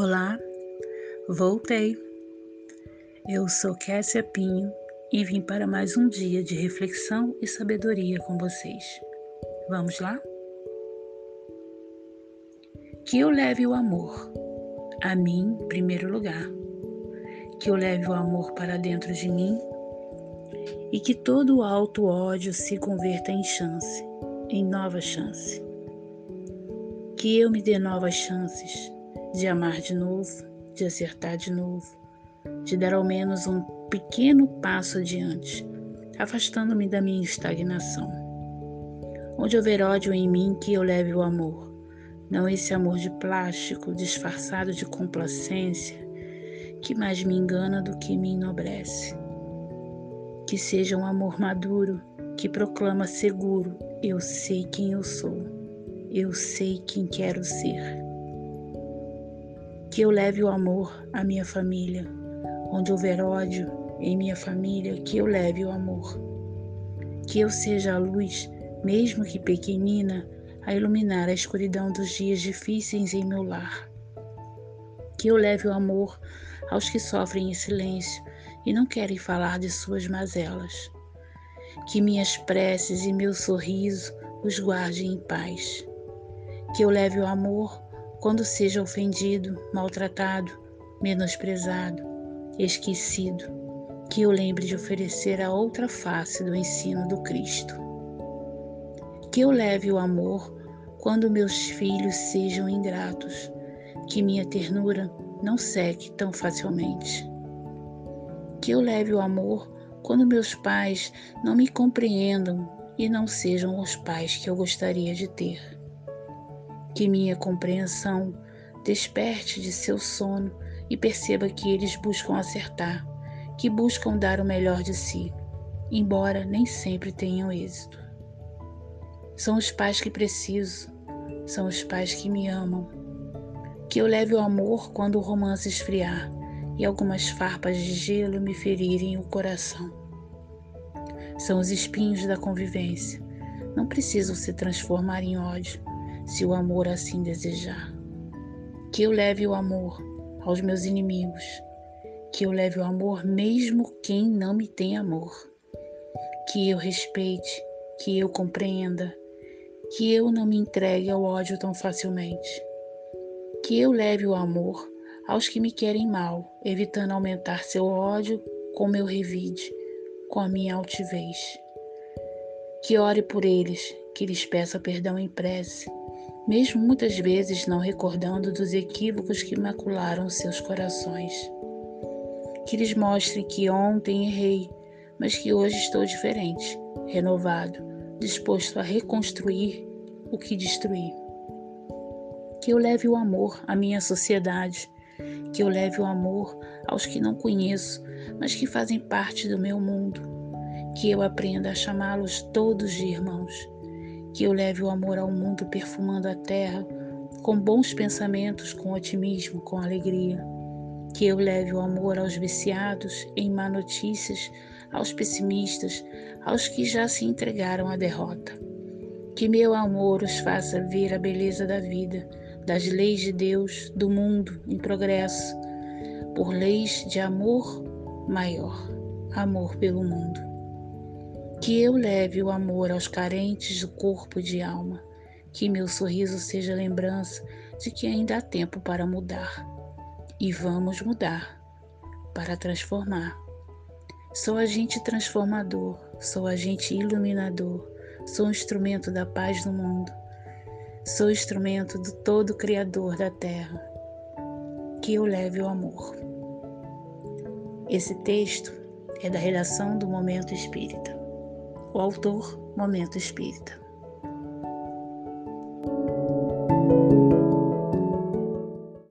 Olá, voltei. Eu sou Kessia Pinho e vim para mais um dia de reflexão e sabedoria com vocês. Vamos lá? Que eu leve o amor a mim em primeiro lugar. Que eu leve o amor para dentro de mim e que todo o alto ódio se converta em chance, em nova chance. Que eu me dê novas chances de amar de novo, de acertar de novo, de dar ao menos um pequeno passo adiante, afastando-me da minha estagnação. Onde houver ódio em mim, que eu leve o amor, não esse amor de plástico disfarçado de complacência que mais me engana do que me enobrece. Que seja um amor maduro que proclama seguro: eu sei quem eu sou, eu sei quem quero ser que eu leve o amor à minha família. Onde houver ódio em minha família, que eu leve o amor. Que eu seja a luz, mesmo que pequenina, a iluminar a escuridão dos dias difíceis em meu lar. Que eu leve o amor aos que sofrem em silêncio e não querem falar de suas mazelas. Que minhas preces e meu sorriso os guardem em paz. Que eu leve o amor quando seja ofendido, maltratado, menosprezado, esquecido, que eu lembre de oferecer a outra face do ensino do Cristo. Que eu leve o amor quando meus filhos sejam ingratos, que minha ternura não seque tão facilmente. Que eu leve o amor quando meus pais não me compreendam e não sejam os pais que eu gostaria de ter que minha compreensão desperte de seu sono e perceba que eles buscam acertar, que buscam dar o melhor de si, embora nem sempre tenham êxito. São os pais que preciso, são os pais que me amam. Que eu leve o amor quando o romance esfriar e algumas farpas de gelo me ferirem o coração. São os espinhos da convivência, não precisam se transformar em ódio se o amor assim desejar. Que eu leve o amor aos meus inimigos, que eu leve o amor mesmo quem não me tem amor. Que eu respeite, que eu compreenda, que eu não me entregue ao ódio tão facilmente. Que eu leve o amor aos que me querem mal, evitando aumentar seu ódio com meu revide, com a minha altivez. Que ore por eles, que lhes peça perdão em prece, mesmo muitas vezes não recordando dos equívocos que macularam seus corações. Que lhes mostre que ontem errei, mas que hoje estou diferente, renovado, disposto a reconstruir o que destruí. Que eu leve o amor à minha sociedade, que eu leve o amor aos que não conheço, mas que fazem parte do meu mundo, que eu aprenda a chamá-los todos de irmãos que eu leve o amor ao mundo perfumando a terra, com bons pensamentos, com otimismo, com alegria. Que eu leve o amor aos viciados em má notícias, aos pessimistas, aos que já se entregaram à derrota. Que meu amor os faça ver a beleza da vida, das leis de Deus, do mundo em progresso, por leis de amor maior, amor pelo mundo. Que eu leve o amor aos carentes do corpo e de alma. Que meu sorriso seja lembrança de que ainda há tempo para mudar. E vamos mudar para transformar. Sou agente transformador, sou agente iluminador, sou instrumento da paz no mundo. Sou instrumento do todo Criador da terra. Que eu leve o amor. Esse texto é da redação do Momento Espírita. O autor, Momento Espírita.